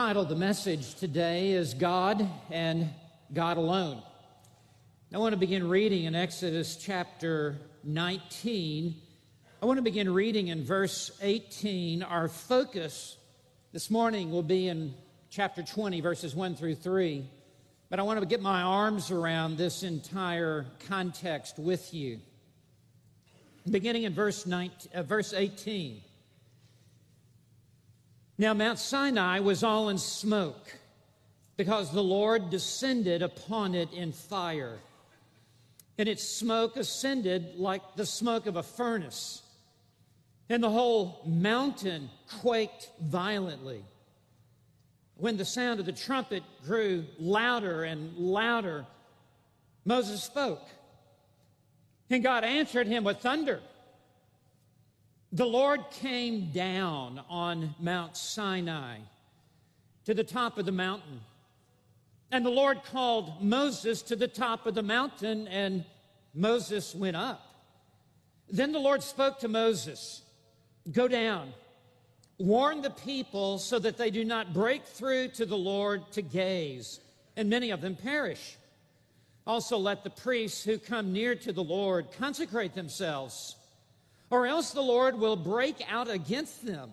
The title of the message today is God and God Alone. I want to begin reading in Exodus chapter 19. I want to begin reading in verse 18. Our focus this morning will be in chapter 20, verses 1 through 3. But I want to get my arms around this entire context with you. Beginning in verse, 19, uh, verse 18. Now, Mount Sinai was all in smoke because the Lord descended upon it in fire. And its smoke ascended like the smoke of a furnace. And the whole mountain quaked violently. When the sound of the trumpet grew louder and louder, Moses spoke. And God answered him with thunder. The Lord came down on Mount Sinai to the top of the mountain. And the Lord called Moses to the top of the mountain, and Moses went up. Then the Lord spoke to Moses Go down, warn the people so that they do not break through to the Lord to gaze, and many of them perish. Also, let the priests who come near to the Lord consecrate themselves or else the Lord will break out against them.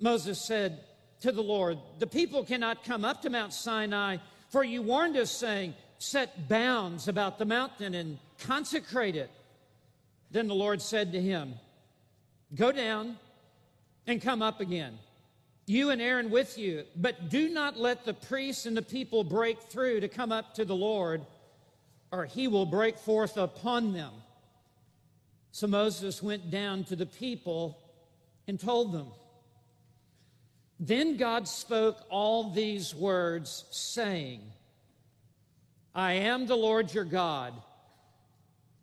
Moses said to the Lord, The people cannot come up to Mount Sinai, for you warned us, saying, Set bounds about the mountain and consecrate it. Then the Lord said to him, Go down and come up again, you and Aaron with you, but do not let the priests and the people break through to come up to the Lord, or he will break forth upon them. So Moses went down to the people and told them. Then God spoke all these words, saying, I am the Lord your God,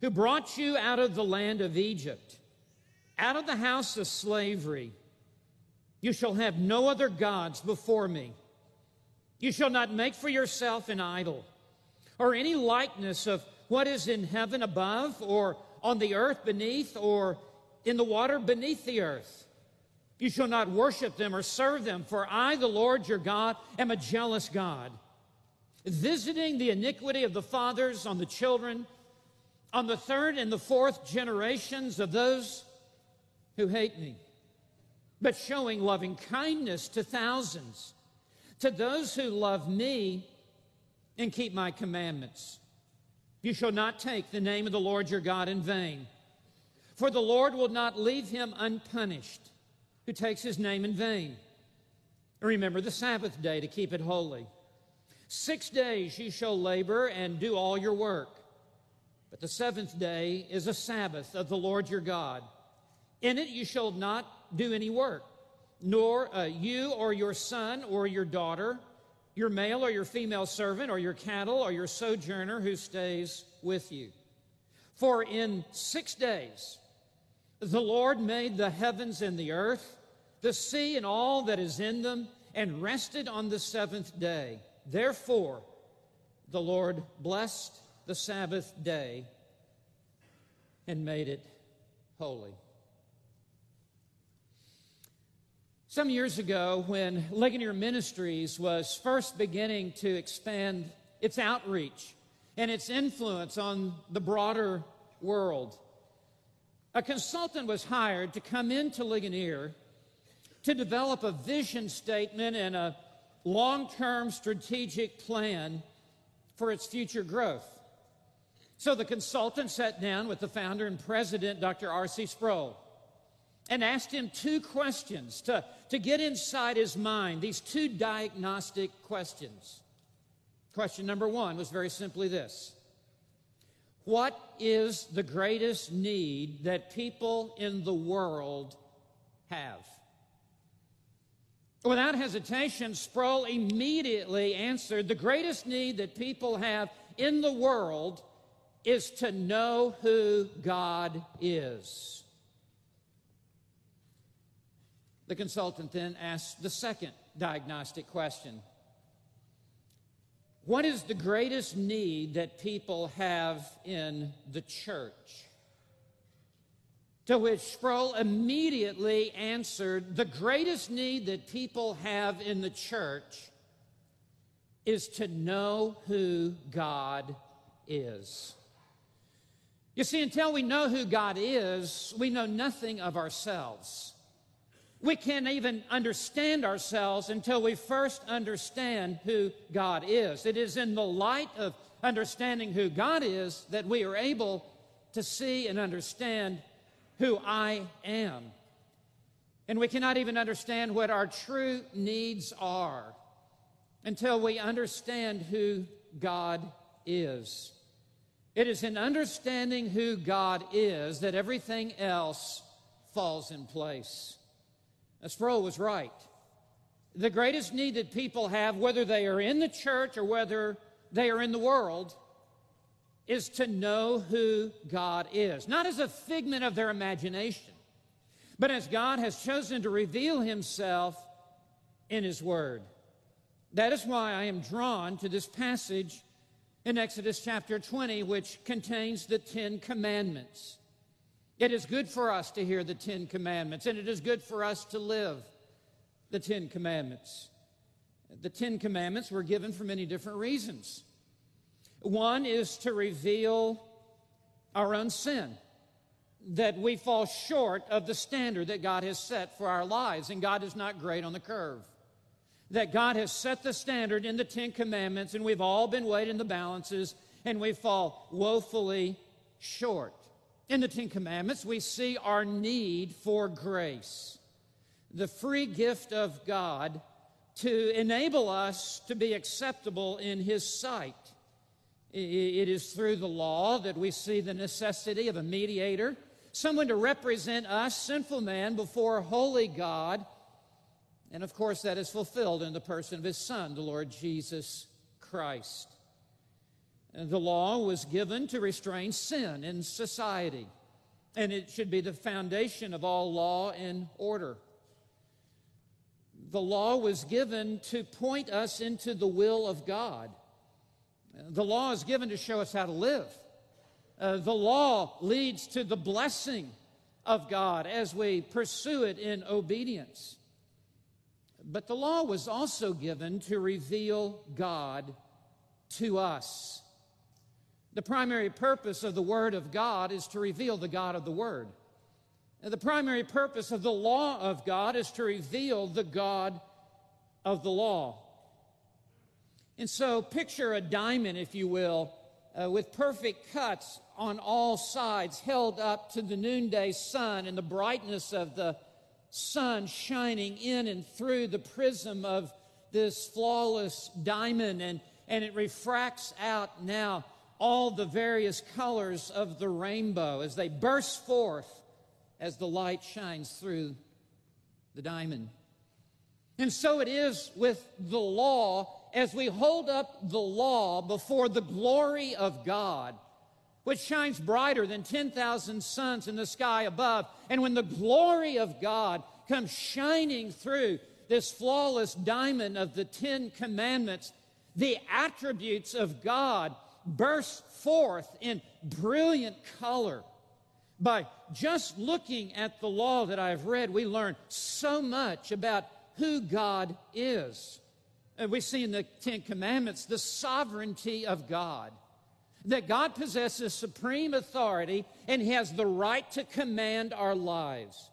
who brought you out of the land of Egypt, out of the house of slavery. You shall have no other gods before me. You shall not make for yourself an idol, or any likeness of what is in heaven above, or on the earth beneath or in the water beneath the earth. You shall not worship them or serve them, for I, the Lord your God, am a jealous God, visiting the iniquity of the fathers on the children, on the third and the fourth generations of those who hate me, but showing loving kindness to thousands, to those who love me and keep my commandments. You shall not take the name of the Lord your God in vain, for the Lord will not leave him unpunished who takes his name in vain. Remember the Sabbath day to keep it holy. Six days you shall labor and do all your work. But the seventh day is a Sabbath of the Lord your God. In it you shall not do any work, nor uh, you or your son or your daughter your male or your female servant, or your cattle, or your sojourner who stays with you. For in six days the Lord made the heavens and the earth, the sea and all that is in them, and rested on the seventh day. Therefore, the Lord blessed the Sabbath day and made it holy. Some years ago, when Ligonier Ministries was first beginning to expand its outreach and its influence on the broader world, a consultant was hired to come into Ligonier to develop a vision statement and a long term strategic plan for its future growth. So the consultant sat down with the founder and president, Dr. R.C. Sproul and asked him two questions to, to get inside his mind, these two diagnostic questions. Question number one was very simply this What is the greatest need that people in the world have? Without hesitation, Sproul immediately answered the greatest need that people have in the world is to know who God is. The consultant then asked the second diagnostic question What is the greatest need that people have in the church? To which Sproul immediately answered The greatest need that people have in the church is to know who God is. You see, until we know who God is, we know nothing of ourselves. We can't even understand ourselves until we first understand who God is. It is in the light of understanding who God is that we are able to see and understand who I am. And we cannot even understand what our true needs are until we understand who God is. It is in understanding who God is that everything else falls in place. Sproul was right. The greatest need that people have, whether they are in the church or whether they are in the world, is to know who God is. Not as a figment of their imagination, but as God has chosen to reveal himself in his word. That is why I am drawn to this passage in Exodus chapter 20, which contains the Ten Commandments. It is good for us to hear the Ten Commandments, and it is good for us to live the Ten Commandments. The Ten Commandments were given for many different reasons. One is to reveal our own sin, that we fall short of the standard that God has set for our lives, and God is not great on the curve that God has set the standard in the Ten Commandments, and we've all been weighed in the balances, and we fall woefully short. In the Ten Commandments, we see our need for grace, the free gift of God to enable us to be acceptable in His sight. It is through the law that we see the necessity of a mediator, someone to represent us, sinful man, before holy God and of course, that is fulfilled in the person of his Son, the Lord Jesus Christ. The law was given to restrain sin in society, and it should be the foundation of all law and order. The law was given to point us into the will of God. The law is given to show us how to live. Uh, the law leads to the blessing of God as we pursue it in obedience. But the law was also given to reveal God to us. The primary purpose of the Word of God is to reveal the God of the Word. And the primary purpose of the law of God is to reveal the God of the law. And so, picture a diamond, if you will, uh, with perfect cuts on all sides, held up to the noonday sun and the brightness of the sun shining in and through the prism of this flawless diamond, and, and it refracts out now all the various colors of the rainbow as they burst forth as the light shines through the diamond. And so it is with the law as we hold up the law before the glory of God, which shines brighter than 10,000 suns in the sky above. And when the glory of God comes shining through this flawless diamond of the Ten Commandments, the attributes of God burst forth in brilliant color. By just looking at the law that I've read, we learn so much about who God is. And we see in the Ten Commandments the sovereignty of God that God possesses supreme authority and He has the right to command our lives.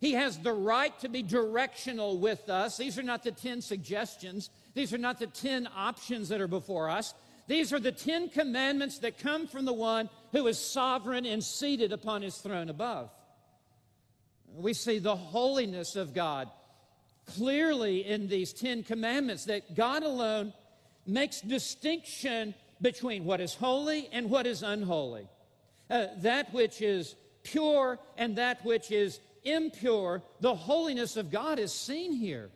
He has the right to be directional with us. These are not the 10 suggestions, these are not the 10 options that are before us. These are the 10 commandments that come from the one who is sovereign and seated upon his throne above. We see the holiness of God clearly in these 10 commandments that God alone makes distinction between what is holy and what is unholy. Uh, that which is pure and that which is impure, the holiness of God is seen here.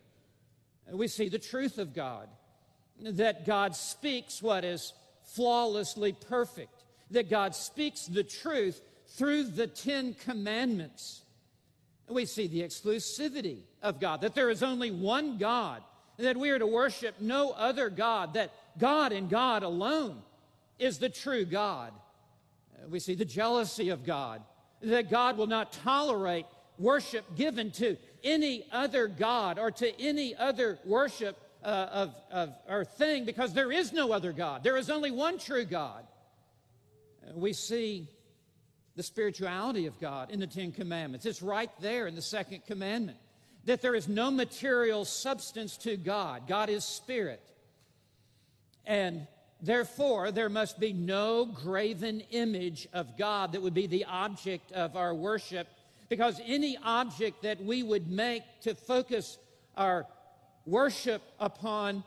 we see the truth of God, that God speaks what is flawlessly perfect, that God speaks the truth through the Ten Commandments. We see the exclusivity of God, that there is only one God, and that we are to worship no other God, that God and God alone is the true God. Uh, we see the jealousy of God, that God will not tolerate worship given to any other God or to any other worship uh, of, of or thing because there is no other God. There is only one true God. Uh, we see the spirituality of God in the Ten Commandments. It's right there in the second commandment that there is no material substance to God. God is spirit. And therefore, there must be no graven image of God that would be the object of our worship because any object that we would make to focus our worship upon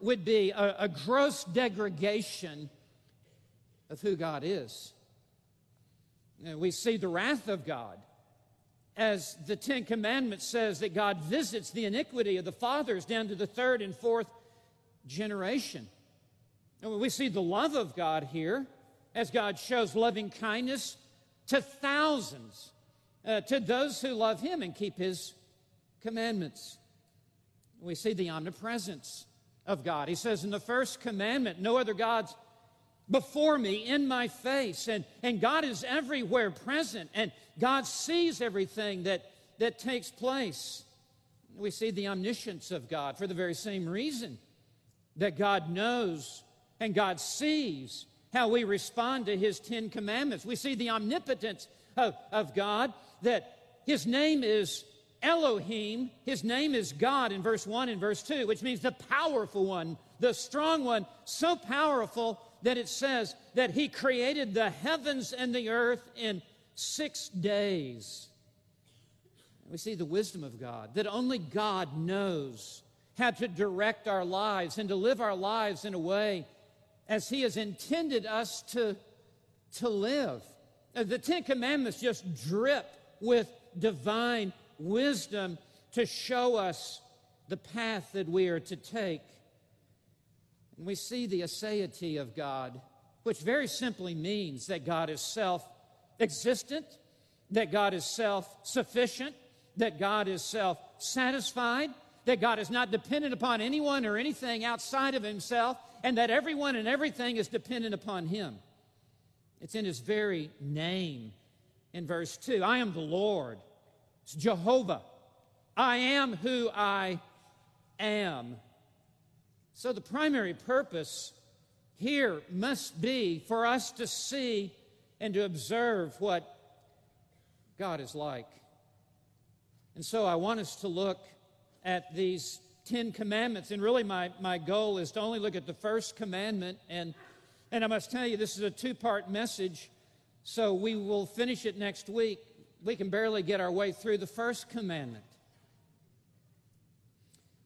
would be a, a gross degradation of who God is. And we see the wrath of God as the Ten Commandments says that God visits the iniquity of the fathers down to the third and fourth generation. And we see the love of God here as God shows loving kindness to thousands uh, to those who love him and keep his commandments. We see the omnipresence of God. He says in the first commandment, No other gods before me in my face. And, and God is everywhere present, and God sees everything that, that takes place. We see the omniscience of God for the very same reason that God knows and God sees how we respond to His Ten Commandments. We see the omnipotence of, of God that his name is Elohim, his name is God in verse 1 and verse 2, which means the powerful one, the strong one, so powerful that it says that he created the heavens and the earth in six days. We see the wisdom of God, that only God knows how to direct our lives and to live our lives in a way as he has intended us to, to live. The Ten Commandments just drip with divine wisdom to show us the path that we are to take. And we see the aseity of God, which very simply means that God is self existent, that God is self sufficient, that God is self satisfied, that God is not dependent upon anyone or anything outside of himself, and that everyone and everything is dependent upon him. It's in his very name in verse 2. I am the Lord. It's Jehovah. I am who I am. So the primary purpose here must be for us to see and to observe what God is like. And so I want us to look at these Ten Commandments. And really, my, my goal is to only look at the first commandment. And, and I must tell you, this is a two part message. So we will finish it next week. We can barely get our way through the first commandment.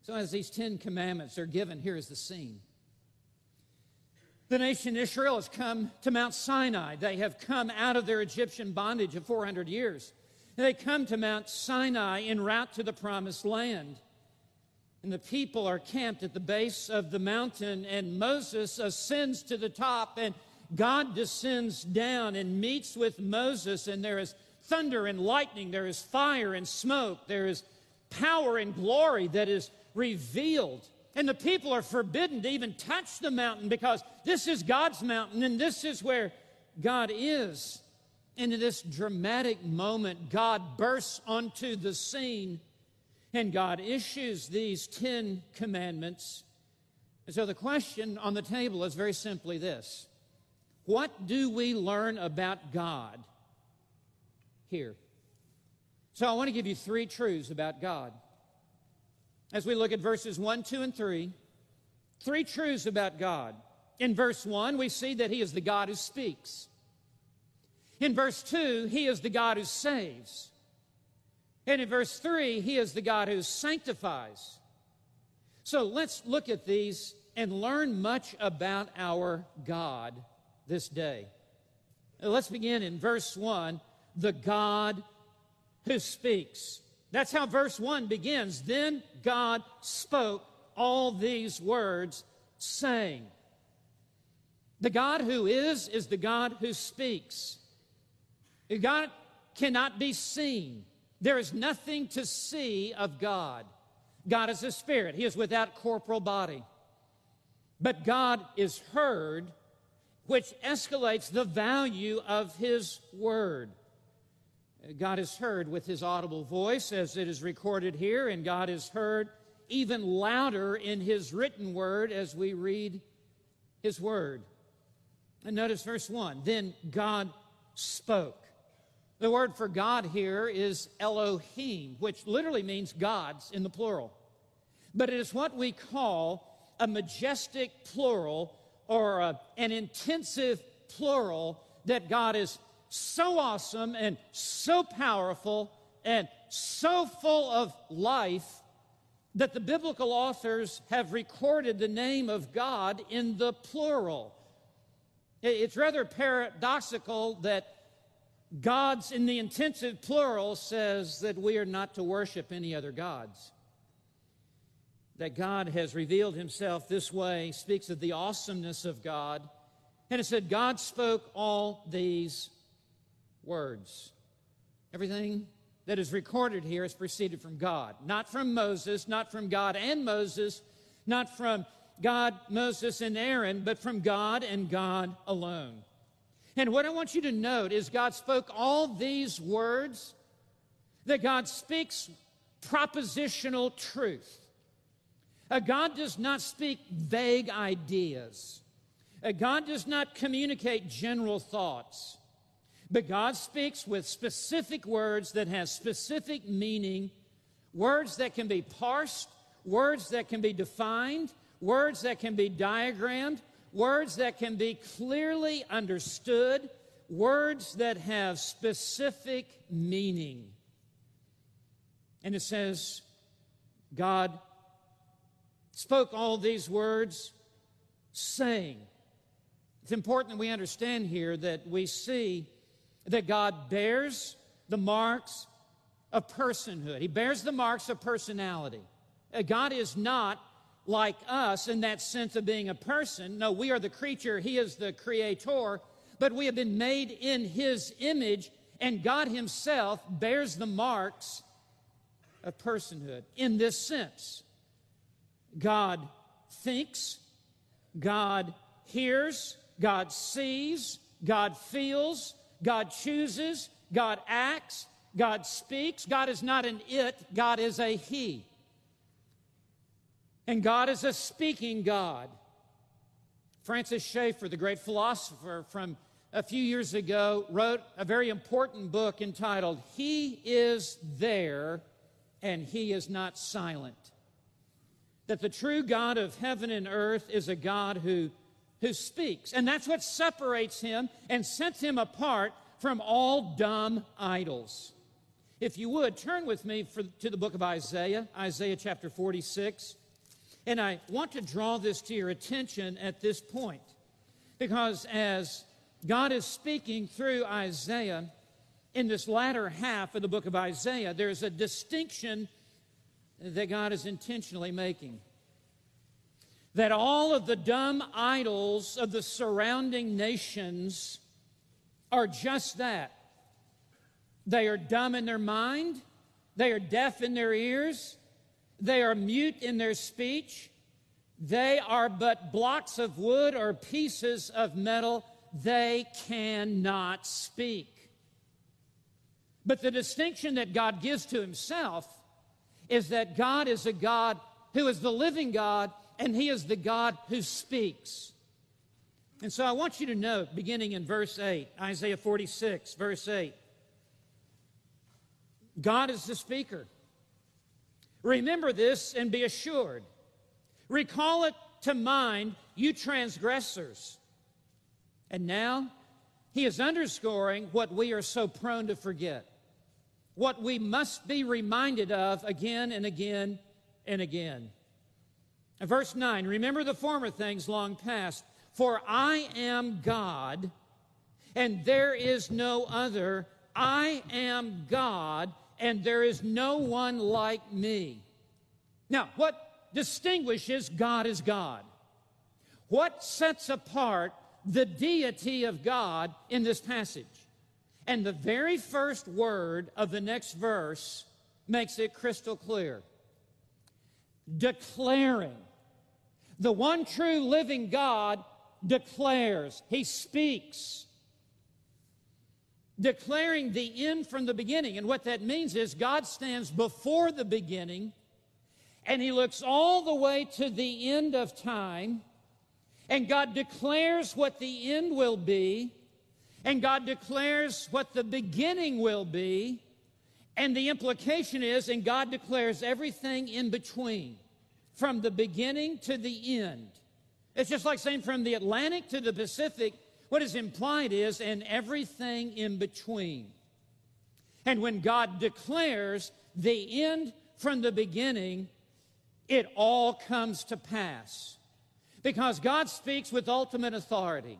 So, as these Ten Commandments are given, here is the scene. The nation Israel has come to Mount Sinai. They have come out of their Egyptian bondage of 400 years. They come to Mount Sinai en route to the promised land. And the people are camped at the base of the mountain, and Moses ascends to the top and God descends down and meets with Moses, and there is thunder and lightning, there is fire and smoke, there is power and glory that is revealed. And the people are forbidden to even touch the mountain because this is God's mountain and this is where God is. And in this dramatic moment, God bursts onto the scene and God issues these Ten Commandments. And so the question on the table is very simply this what do we learn about God here? So I want to give you three truths about God. As we look at verses 1, 2, and 3, three truths about God. In verse 1, we see that He is the God who speaks. In verse 2, He is the God who saves. And in verse 3, He is the God who sanctifies. So let's look at these and learn much about our God this day. Let's begin in verse 1 the God who speaks. That's how verse 1 begins. Then God spoke all these words, saying. The God who is, is the God who speaks. God cannot be seen. There is nothing to see of God. God is a spirit, He is without corporal body. But God is heard, which escalates the value of His word. God is heard with His audible voice, as it is recorded here, and God is heard even louder in His written word as we read His word. And notice verse 1 Then God spoke. The word for God here is Elohim, which literally means gods in the plural. But it is what we call a majestic plural or a, an intensive plural that God is so awesome and so powerful and so full of life that the biblical authors have recorded the name of God in the plural. It's rather paradoxical that Gods in the intensive plural says that we are not to worship any other gods. That God has revealed himself this way speaks of the awesomeness of God. And it said, God spoke all these words. Everything that is recorded here is proceeded from God, not from Moses, not from God and Moses, not from God, Moses, and Aaron, but from God and God alone. And what I want you to note is God spoke all these words, that God speaks propositional truth. God does not speak vague ideas. God does not communicate general thoughts. But God speaks with specific words that have specific meaning, words that can be parsed, words that can be defined, words that can be diagrammed, words that can be clearly understood, words that have specific meaning. And it says, God spoke all these words, saying. It's important that we understand here that we see that God bears the marks of personhood, He bears the marks of personality. Uh, God is not like us in that sense of being a person. No, we are the creature, He is the creator, but we have been made in His image, and God Himself bears the marks of personhood in this sense. God thinks, God hears, God sees, God feels, God chooses, God acts, God speaks. God is not an it, God is a He. And God is a speaking God. Francis Schaeffer, the great philosopher from a few years ago, wrote a very important book entitled, He is There and He is Not Silent. That the true God of heaven and earth is a God who, who speaks. And that's what separates Him and sets Him apart from all dumb idols. If you would, turn with me for, to the book of Isaiah, Isaiah chapter 46. And I want to draw this to your attention at this point because as God is speaking through Isaiah in this latter half of the book of Isaiah, there's a distinction that God is intentionally making. That all of the dumb idols of the surrounding nations are just that. They are dumb in their mind, they are deaf in their ears, they are mute in their speech. They are but blocks of wood or pieces of metal. They cannot speak. But the distinction that God gives to himself is that God is a God who is the living God and he is the God who speaks. And so I want you to note, beginning in verse 8, Isaiah 46, verse 8, God is the speaker. Remember this and be assured. Recall it to mind, you transgressors. And now he is underscoring what we are so prone to forget, what we must be reminded of again and again and again. Verse 9 Remember the former things long past, for I am God, and there is no other. I am God, and there is no one like me. Now, what distinguishes God as God? What sets apart the deity of God in this passage? And the very first word of the next verse makes it crystal clear declaring. The one true living God declares, He speaks. Declaring the end from the beginning. And what that means is God stands before the beginning and He looks all the way to the end of time. And God declares what the end will be. And God declares what the beginning will be. And the implication is, and God declares everything in between, from the beginning to the end. It's just like saying from the Atlantic to the Pacific, what is implied is, and everything in between. And when God declares the end from the beginning, it all comes to pass. Because God speaks with ultimate authority.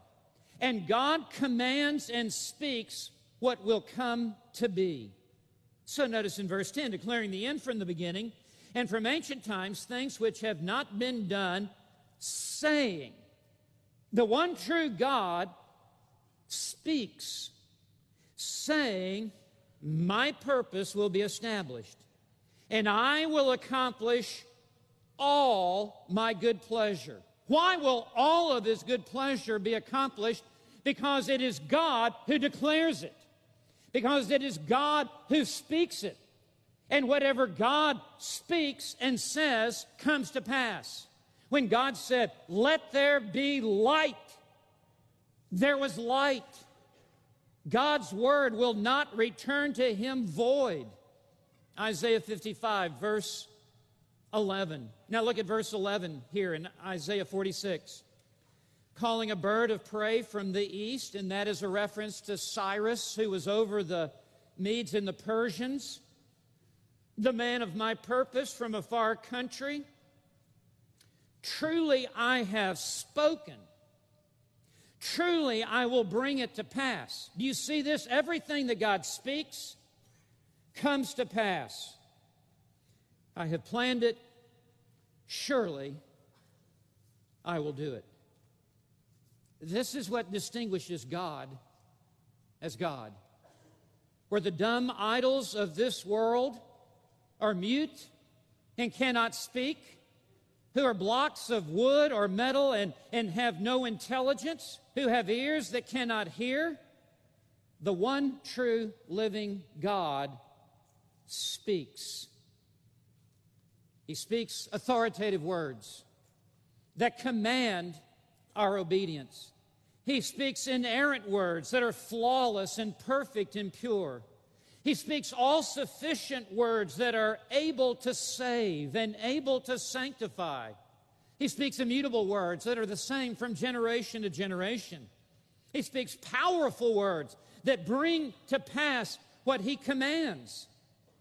And God commands and speaks what will come to be. So notice in verse 10, declaring the end from the beginning, and from ancient times things which have not been done, saying, The one true God speaks, saying, My purpose will be established, and I will accomplish all my good pleasure. Why will all of his good pleasure be accomplished? Because it is God who declares it because it is God who speaks it. And whatever God speaks and says comes to pass. When God said, Let there be light, there was light. God's word will not return to him void. Isaiah 55, verse 11. Now look at verse 11 here in Isaiah 46 calling a bird of prey from the east, and that is a reference to Cyrus, who was over the Medes and the Persians, the man of my purpose from a far country. Truly I have spoken. Truly I will bring it to pass. Do you see this? Everything that God speaks comes to pass. I have planned it. Surely I will do it. This is what distinguishes God as God. Where the dumb idols of this world are mute and cannot speak, who are blocks of wood or metal and, and have no intelligence, who have ears that cannot hear, the one true living God speaks. He speaks authoritative words that command our obedience. He speaks inerrant words that are flawless and perfect and pure. He speaks all sufficient words that are able to save and able to sanctify. He speaks immutable words that are the same from generation to generation. He speaks powerful words that bring to pass what he commands.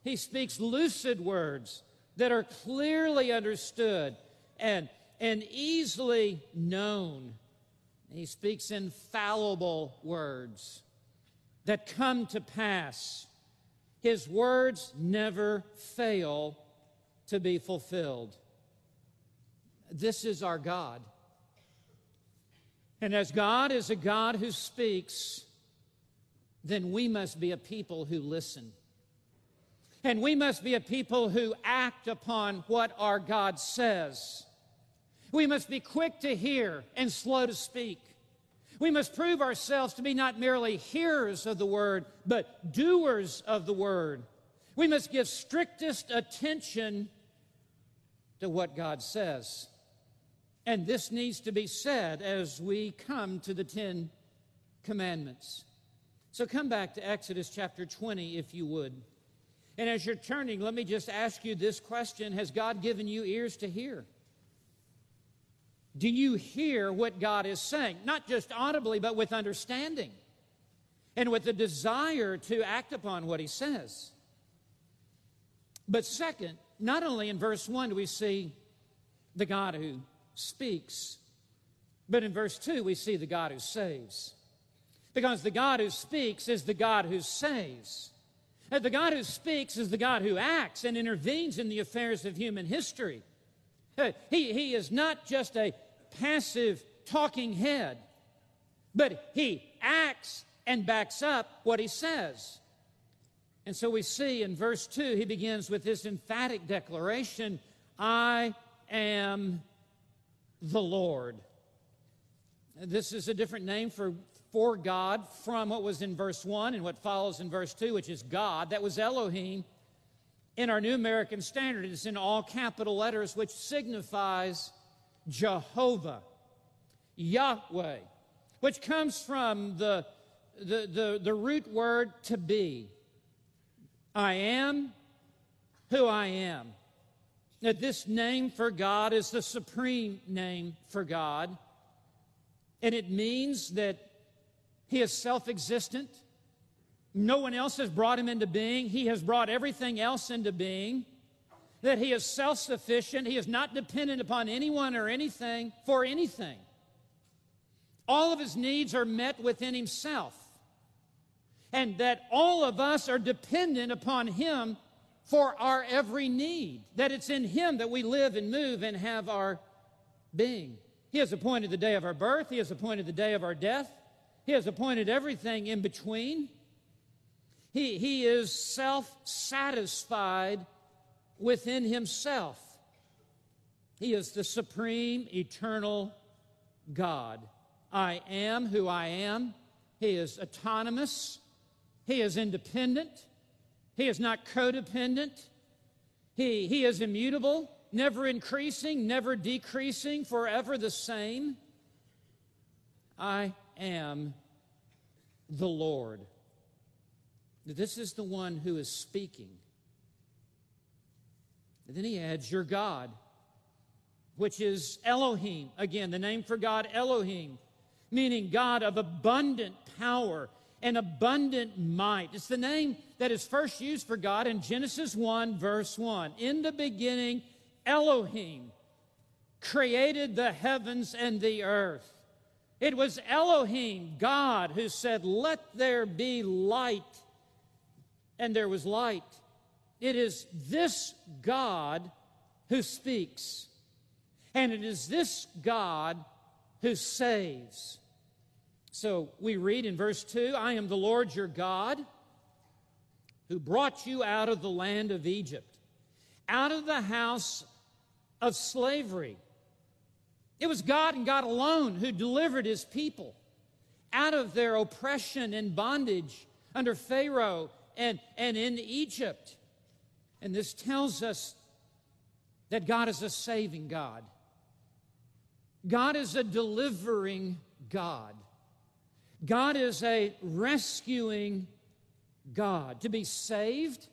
He speaks lucid words that are clearly understood and, and easily known. He speaks infallible words that come to pass. His words never fail to be fulfilled. This is our God. And as God is a God who speaks, then we must be a people who listen. And we must be a people who act upon what our God says. We must be quick to hear and slow to speak. We must prove ourselves to be not merely hearers of the word, but doers of the word. We must give strictest attention to what God says. And this needs to be said as we come to the Ten Commandments. So come back to Exodus chapter 20, if you would. And as you're turning, let me just ask you this question Has God given you ears to hear? Do you hear what God is saying? Not just audibly, but with understanding and with the desire to act upon what He says. But second, not only in verse 1 do we see the God who speaks, but in verse 2 we see the God who saves. Because the God who speaks is the God who saves. The God who speaks is the God who acts and intervenes in the affairs of human history. He, he is not just a passive talking head, but he acts and backs up what he says. And so we see in verse 2, he begins with this emphatic declaration I am the Lord. This is a different name for, for God from what was in verse 1 and what follows in verse 2, which is God. That was Elohim. In our New American Standard, it's in all capital letters, which signifies Jehovah, Yahweh, which comes from the, the, the, the root word to be. I am who I am. That this name for God is the supreme name for God. And it means that He is self existent. No one else has brought Him into being. He has brought everything else into being. That He is self sufficient. He is not dependent upon anyone or anything for anything. All of His needs are met within Himself and that all of us are dependent upon Him for our every need, that it's in Him that we live and move and have our being. He has appointed the day of our birth, He has appointed the day of our death, He has appointed everything in between. He, he is self satisfied within Himself. He is the supreme, eternal God. I am who I am. He is autonomous. He is independent. He is not codependent. He, he is immutable, never increasing, never decreasing, forever the same. I am the Lord. This is the one who is speaking. And then he adds, Your God, which is Elohim. Again, the name for God, Elohim, meaning God of abundant power and abundant might. It's the name that is first used for God in Genesis 1, verse 1. In the beginning, Elohim created the heavens and the earth. It was Elohim, God, who said, Let there be light. And there was light. It is this God who speaks. And it is this God who saves. So we read in verse 2 I am the Lord your God who brought you out of the land of Egypt, out of the house of slavery. It was God and God alone who delivered his people out of their oppression and bondage under Pharaoh and, and in Egypt. And this tells us that God is a saving God. God is a delivering God. God is a rescuing God. To be saved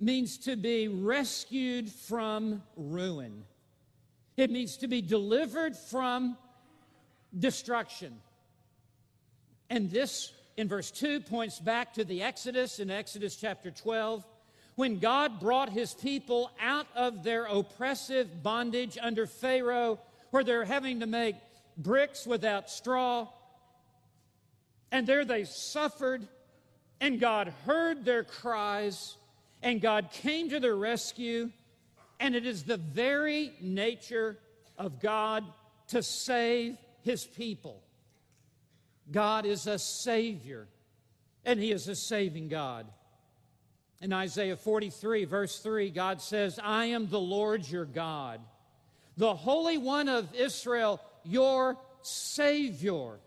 means to be rescued from ruin, it means to be delivered from destruction. And this, in verse 2, points back to the Exodus in Exodus chapter 12, when God brought his people out of their oppressive bondage under Pharaoh, where they're having to make bricks without straw and there they suffered, and God heard their cries, and God came to their rescue. And it is the very nature of God to save his people. God is a Savior, and He is a saving God. In Isaiah 43, verse 3, God says, I am the Lord your God, the Holy One of Israel, your Savior.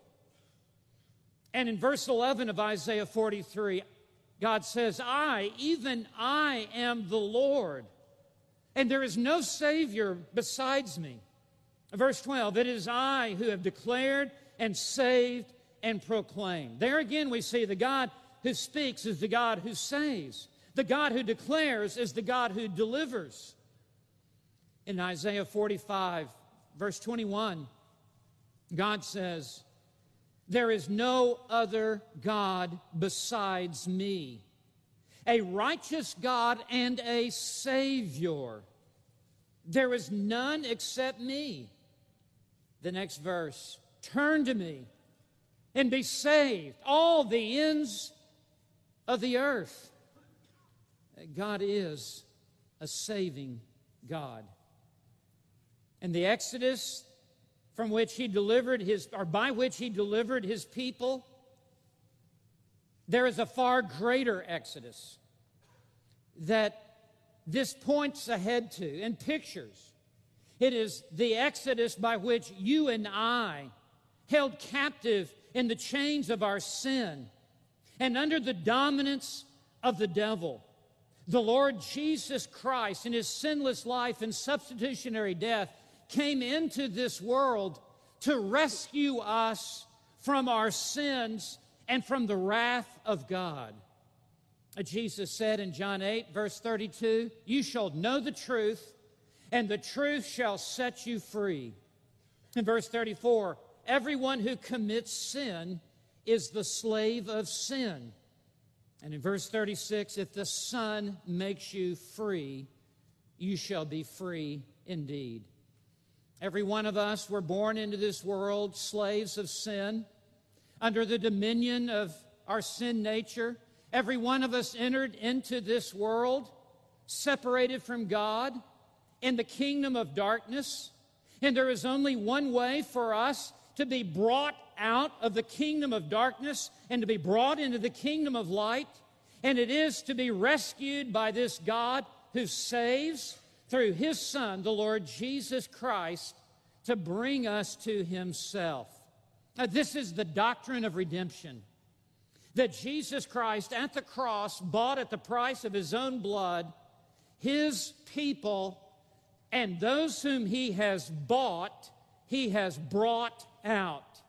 And in verse 11 of Isaiah 43, God says, I, even I, am the Lord, and there is no Savior besides me. Verse 12, it is I who have declared and saved and proclaim. There again, we see the God who speaks is the God who saves, the God who declares is the God who delivers. In Isaiah 45, verse 21, God says, there is no other God besides me, a righteous God and a Savior. There is none except me. The next verse Turn to me and be saved, all the ends of the earth. God is a saving God. And the Exodus from which he delivered his, or by which he delivered his people, there is a far greater Exodus that this points ahead to and pictures. It is the Exodus by which you and I, held captive in the chains of our sin and under the dominance of the devil, the Lord Jesus Christ, in his sinless life and substitutionary death, came into this world to rescue us from our sins and from the wrath of God. Uh, Jesus said in John 8, verse 32, You shall know the truth, and the truth shall set you free. In verse 34, everyone who commits sin is the slave of sin. And in verse 36, if the Son makes you free, you shall be free indeed. Every one of us were born into this world slaves of sin, under the dominion of our sin nature. Every one of us entered into this world separated from God in the kingdom of darkness. And there is only one way for us to be brought out of the kingdom of darkness and to be brought into the kingdom of light. And it is to be rescued by this God who saves through his Son, the Lord Jesus Christ, to bring us to himself. Now, this is the doctrine of redemption that Jesus Christ at the cross bought at the price of his own blood his people and those whom he has bought, he has brought out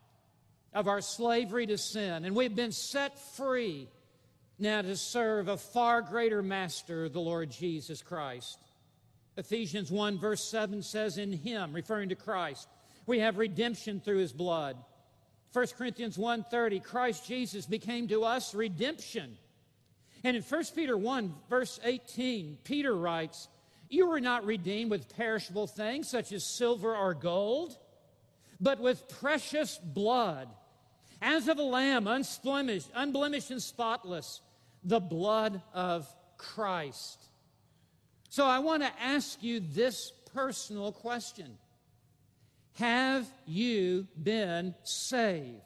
of our slavery to sin. And we've been set free now to serve a far greater master, the Lord Jesus Christ. Ephesians 1, verse 7 says, In him, referring to Christ, we have redemption through his blood. 1 Corinthians 1:30, Christ Jesus became to us redemption. And in 1 Peter 1, verse 18, Peter writes, You were not redeemed with perishable things such as silver or gold, but with precious blood, as of a lamb, unblemished, unblemished and spotless, the blood of Christ. So I want to ask you this personal question Have you been saved?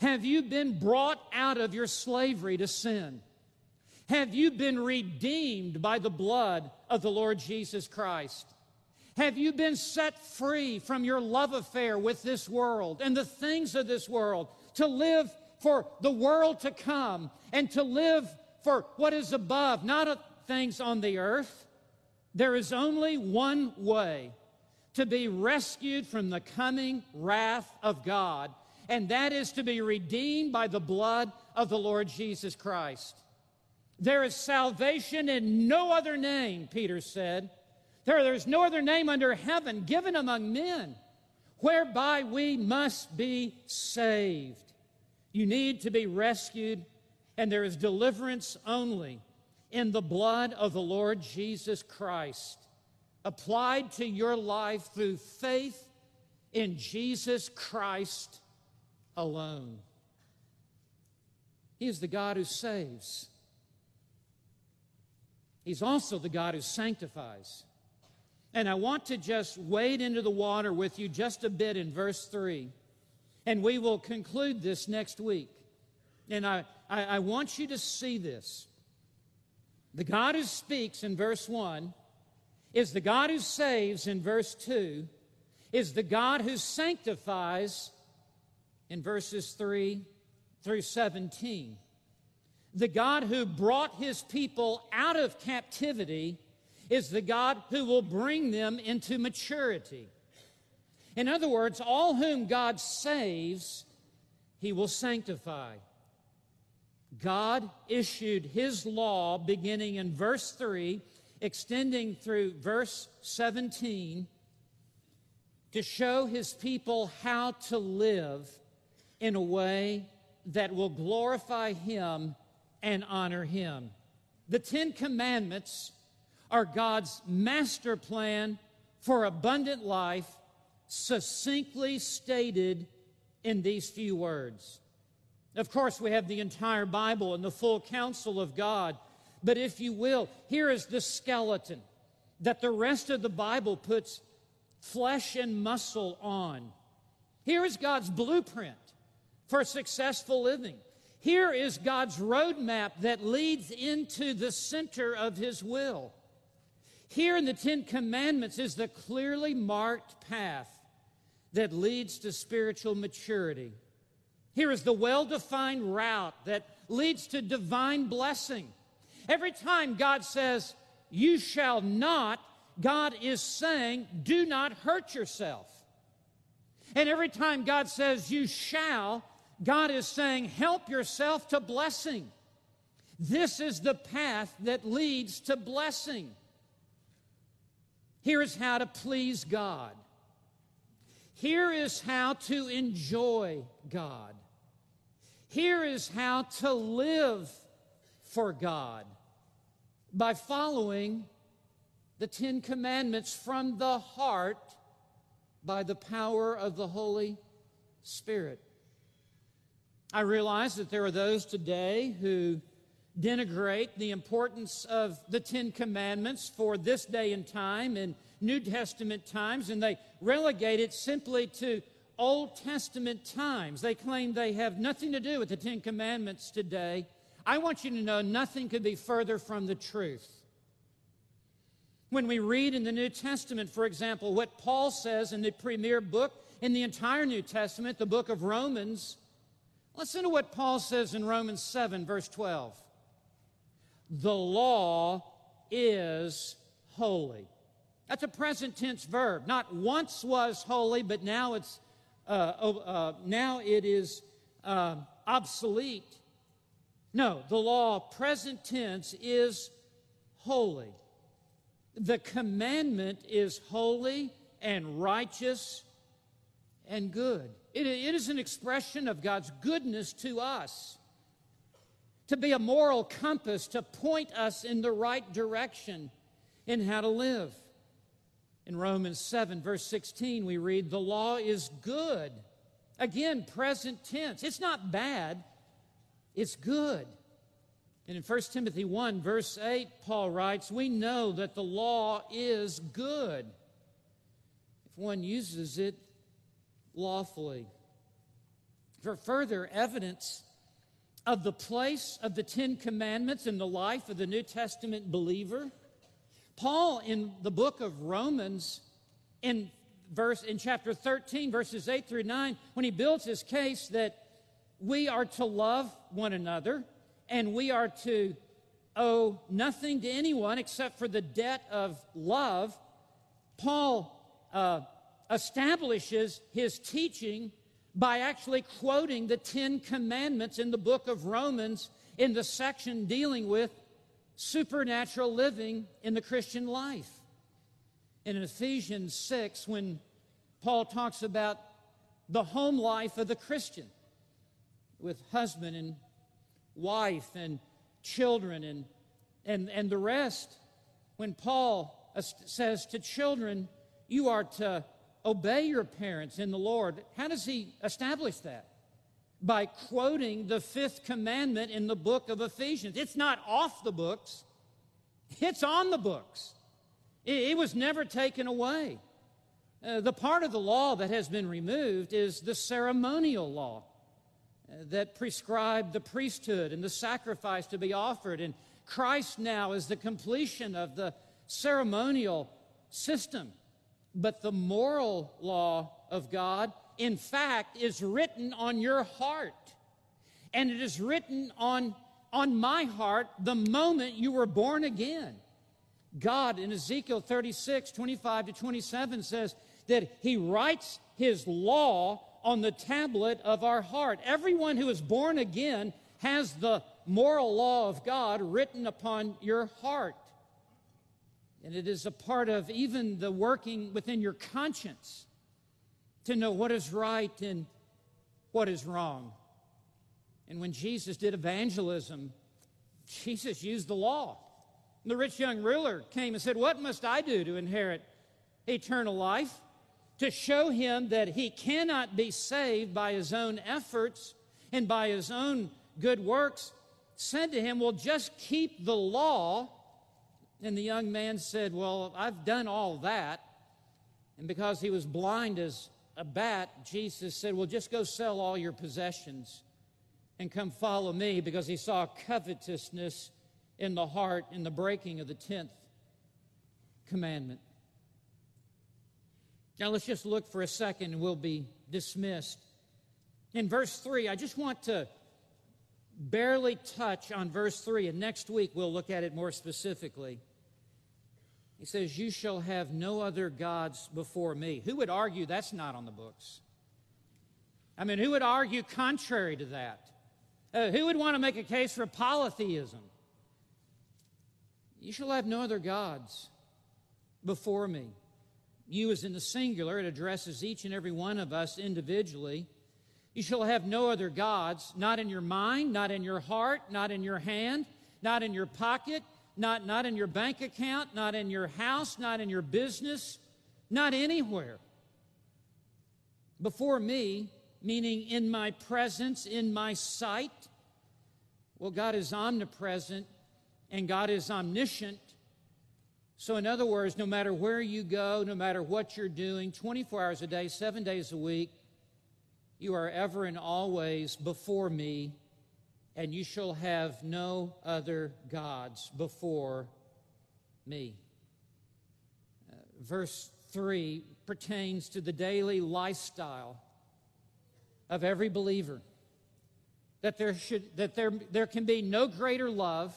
Have you been brought out of your slavery to sin? Have you been redeemed by the blood of the Lord Jesus Christ? Have you been set free from your love affair with this world and the things of this world to live for the world to come and to live for what is above, not things on the earth, there is only one way to be rescued from the coming wrath of God, and that is to be redeemed by the blood of the Lord Jesus Christ. There is salvation in no other name, Peter said. There, there's no other name under heaven given among men whereby we must be saved. You need to be rescued, and there is deliverance only in the blood of the Lord Jesus Christ, applied to your life through faith in Jesus Christ alone. He is the God who saves. He's also the God who sanctifies. And I want to just wade into the water with you just a bit in verse 3. And we will conclude this next week. And I, I, I want you to see this. The God who speaks in verse 1 is the God who saves in verse 2, is the God who sanctifies in verses 3 through 17. The God who brought his people out of captivity is the God who will bring them into maturity. In other words, all whom God saves, he will sanctify. God issued his law beginning in verse 3, extending through verse 17, to show his people how to live in a way that will glorify him and honor him. The Ten Commandments are God's master plan for abundant life, succinctly stated in these few words. Of course, we have the entire Bible and the full counsel of God. But if you will, here is the skeleton that the rest of the Bible puts flesh and muscle on. Here is God's blueprint for successful living. Here is God's roadmap that leads into the center of His will. Here in the Ten Commandments is the clearly marked path that leads to spiritual maturity. Here is the well defined route that leads to divine blessing. Every time God says, You shall not, God is saying, Do not hurt yourself. And every time God says, You shall, God is saying, Help yourself to blessing. This is the path that leads to blessing. Here is how to please God. Here is how to enjoy God. Here is how to live for God by following the Ten Commandments from the heart by the power of the Holy Spirit. I realize that there are those today who denigrate the importance of the Ten Commandments for this day and time in New Testament times, and they relegate it simply to Old Testament times. They claim they have nothing to do with the Ten Commandments today. I want you to know nothing could be further from the truth. When we read in the New Testament, for example, what Paul says in the premier book in the entire New Testament, the book of Romans, listen to what Paul says in Romans 7, verse 12. The law is holy. That's a present tense verb. Not once was holy, but now it's uh, uh, now it is uh, obsolete. No, the law, present tense, is holy. The commandment is holy and righteous and good. It, it is an expression of God's goodness to us, to be a moral compass to point us in the right direction in how to live. In Romans 7, verse 16, we read, The law is good. Again, present tense. It's not bad, it's good. And in 1 Timothy 1, verse 8, Paul writes, We know that the law is good if one uses it lawfully. For further evidence of the place of the Ten Commandments in the life of the New Testament believer, Paul in the book of Romans in verse in chapter 13 verses 8 through 9 when he builds his case that we are to love one another and we are to owe nothing to anyone except for the debt of love paul uh, establishes his teaching by actually quoting the ten commandments in the book of romans in the section dealing with supernatural living in the Christian life. In Ephesians 6, when Paul talks about the home life of the Christian with husband and wife and children and, and, and the rest, when Paul says to children, you are to obey your parents in the Lord, how does he establish that? by quoting the fifth commandment in the book of Ephesians. It's not off the books, it's on the books. It, it was never taken away. Uh, the part of the law that has been removed is the ceremonial law uh, that prescribed the priesthood and the sacrifice to be offered. And Christ now is the completion of the ceremonial system. But the moral law of God in fact, is written on your heart. And it is written on, on my heart the moment you were born again. God in Ezekiel 36, 25 to 27 says that He writes His law on the tablet of our heart. Everyone who is born again has the moral law of God written upon your heart. And it is a part of even the working within your conscience to know what is right and what is wrong. And when Jesus did evangelism, Jesus used the law. And The rich young ruler came and said, What must I do to inherit eternal life? To show him that he cannot be saved by his own efforts and by his own good works, said to him, Well, just keep the law. And the young man said, Well, I've done all that. And because he was blind as a bat, Jesus said, Well, just go sell all your possessions and come follow me because he saw covetousness in the heart in the breaking of the 10th commandment. Now let's just look for a second and we'll be dismissed. In verse 3, I just want to barely touch on verse 3, and next week we'll look at it more specifically. He says, You shall have no other gods before me. Who would argue that's not on the books? I mean, who would argue contrary to that? Uh, who would want to make a case for polytheism? You shall have no other gods before me. You is in the singular, it addresses each and every one of us individually. You shall have no other gods, not in your mind, not in your heart, not in your hand, not in your pocket, not, not in your bank account, not in your house, not in your business, not anywhere. Before me, meaning in my presence, in my sight. Well, God is omnipresent and God is omniscient. So, in other words, no matter where you go, no matter what you're doing, 24 hours a day, seven days a week, you are ever and always before me, and you shall have no other gods before me. Uh, verse 3 pertains to the daily lifestyle of every believer. That there, should, that there, there can be no greater love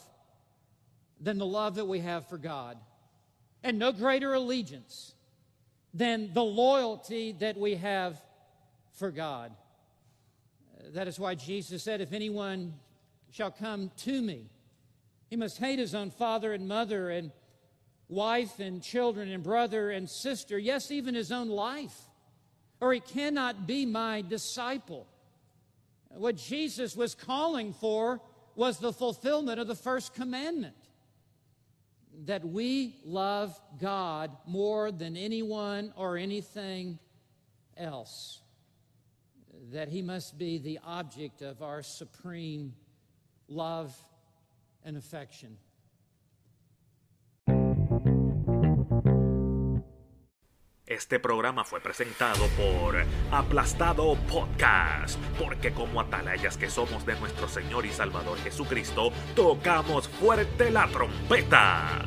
than the love that we have for God, and no greater allegiance than the loyalty that we have for God. That is why Jesus said, If anyone shall come to me, he must hate his own father and mother and wife and children and brother and sister, yes, even his own life, or he cannot be my disciple. What Jesus was calling for was the fulfillment of the first commandment that we love God more than anyone or anything else that He must be the object of our supreme love and affection. Este programa fue presentado por Aplastado Podcast, porque como atalayas que somos de nuestro Señor y Salvador Jesucristo, tocamos fuerte la trompeta.